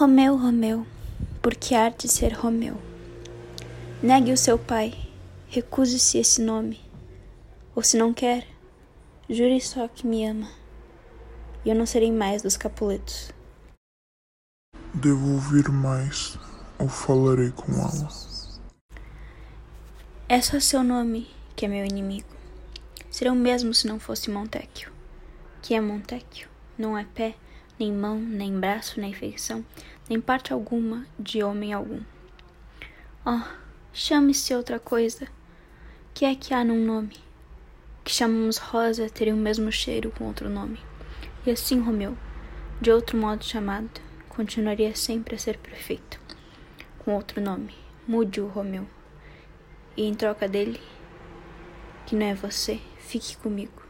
Romeu, Romeu, por que há de ser Romeu? Negue o seu pai, recuse-se esse nome. Ou se não quer, jure só que me ama. E eu não serei mais dos Capuletos. Devo ouvir mais, ou falarei com ela. É só seu nome que é meu inimigo. Seria o mesmo se não fosse Montecchio. Que é Montecchio? Não é pé, nem mão, nem braço, nem feição, nem parte alguma de homem algum. Oh, chame-se outra coisa. Que é que há num nome? Que chamamos rosa teria o mesmo cheiro com outro nome. E assim, Romeu, de outro modo chamado, continuaria sempre a ser perfeito. Com outro nome, mude o Romeu. E em troca dele, que não é você, fique comigo.